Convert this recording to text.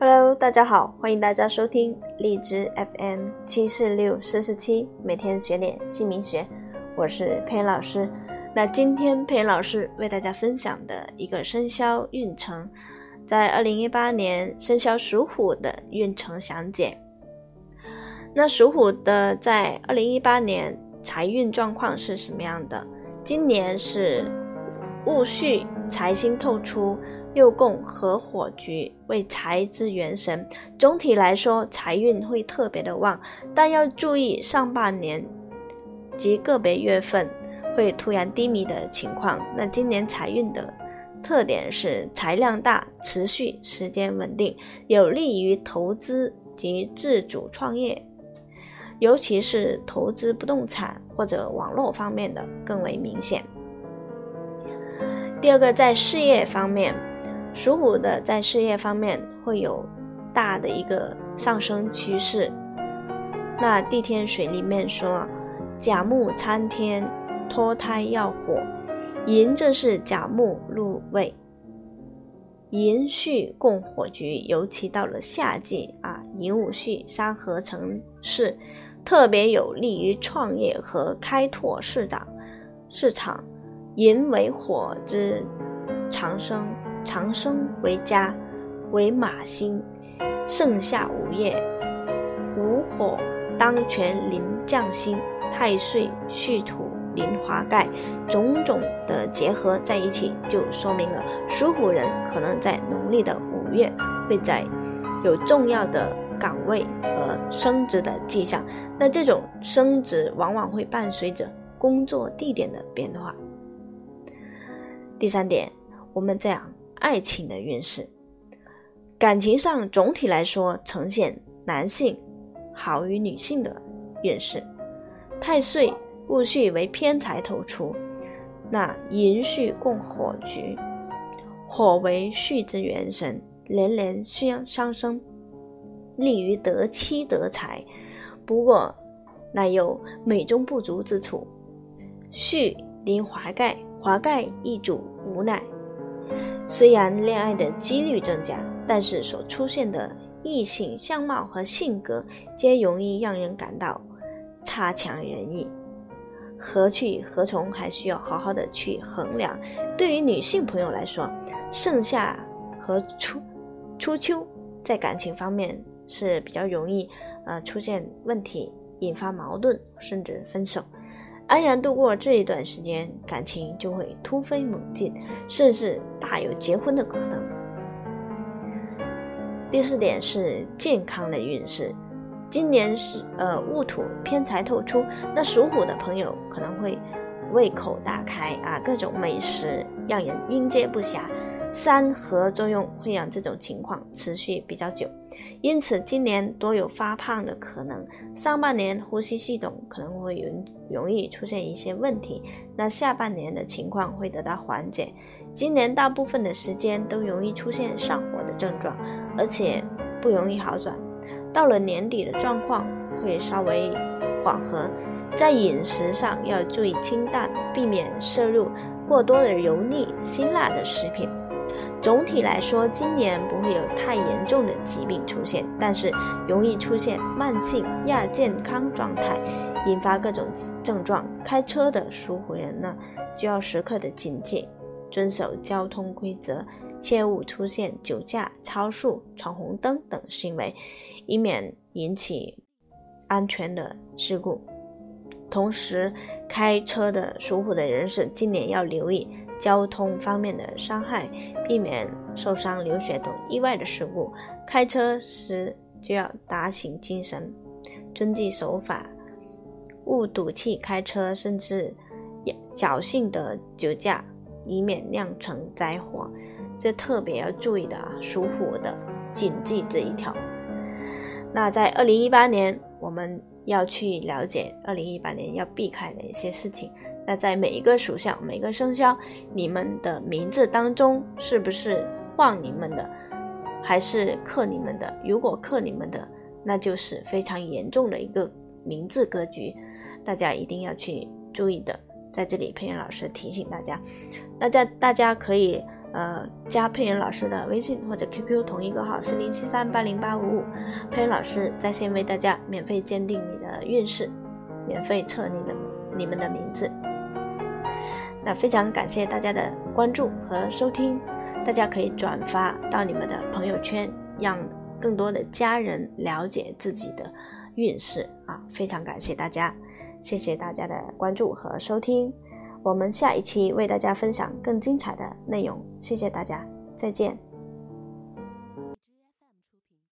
Hello，大家好，欢迎大家收听荔枝 FM 七四六四四七，每天学点姓名学，我是佩老师。那今天佩老师为大家分享的一个生肖运程，在二零一八年生肖属虎的运程详解。那属虎的在二零一八年财运状况是什么样的？今年是戊戌财星透出。又供合火局为财之元神，总体来说财运会特别的旺，但要注意上半年及个别月份会突然低迷的情况。那今年财运的特点是财量大、持续时间稳定，有利于投资及自主创业，尤其是投资不动产或者网络方面的更为明显。第二个，在事业方面。属虎的在事业方面会有大的一个上升趋势。那地天水里面说，甲木参天，脱胎要火，寅正是甲木入位，寅戌共火局，尤其到了夏季啊，寅午戌三合成势，特别有利于创业和开拓市场。市场，寅为火之长生。长生为家，为马星，盛夏午夜，午火当权临将星，太岁戌土临华盖，种种的结合在一起，就说明了属虎人可能在农历的五月会在有重要的岗位和升职的迹象。那这种升职往往会伴随着工作地点的变化。第三点，我们这样。爱情的运势，感情上总体来说呈现男性好于女性的运势。太岁戊戌为偏财透出，那寅戌共火局，火为戌之元神，连连相相生，利于得妻得财。不过，乃有美中不足之处。戌临华盖，华盖易主无奈。虽然恋爱的几率增加，但是所出现的异性相貌和性格皆容易让人感到差强人意。何去何从，还需要好好的去衡量。对于女性朋友来说，盛夏和初初秋在感情方面是比较容易呃出现问题，引发矛盾，甚至分手。安然度过这一段时间，感情就会突飞猛进，甚至大有结婚的可能。第四点是健康的运势，今年是呃戊土偏财透出，那属虎的朋友可能会胃口大开啊，各种美食让人应接不暇。三合作用会让这种情况持续比较久，因此今年多有发胖的可能。上半年呼吸系统可能会容容易出现一些问题，那下半年的情况会得到缓解。今年大部分的时间都容易出现上火的症状，而且不容易好转。到了年底的状况会稍微缓和，在饮食上要注意清淡，避免摄入过多的油腻辛辣的食品。总体来说，今年不会有太严重的疾病出现，但是容易出现慢性亚健康状态，引发各种症状。开车的属虎人呢，就要时刻的警戒，遵守交通规则，切勿出现酒驾、超速、闯红灯等行为，以免引起安全的事故。同时，开车的属虎的人士今年要留意。交通方面的伤害，避免受伤、流血等意外的事故。开车时就要打醒精神，遵纪守法，勿赌气开车，甚至侥幸的酒驾，以免酿成灾祸。这特别要注意的啊，属虎的谨记这一条。那在二零一八年，我们要去了解二零一八年要避开哪些事情。那在每一个属相、每个生肖，你们的名字当中是不是旺你们的，还是克你们的？如果克你们的，那就是非常严重的一个名字格局，大家一定要去注意的。在这里，佩妍老师提醒大家，大家大家可以呃，加佩恩老师的微信或者 QQ 同一个号四零七三八零八五五，佩恩老师在线为大家免费鉴定你的运势，免费测你的你们的名字。那非常感谢大家的关注和收听，大家可以转发到你们的朋友圈，让更多的家人了解自己的运势啊！非常感谢大家，谢谢大家的关注和收听。我们下一期为大家分享更精彩的内容，谢谢大家，再见。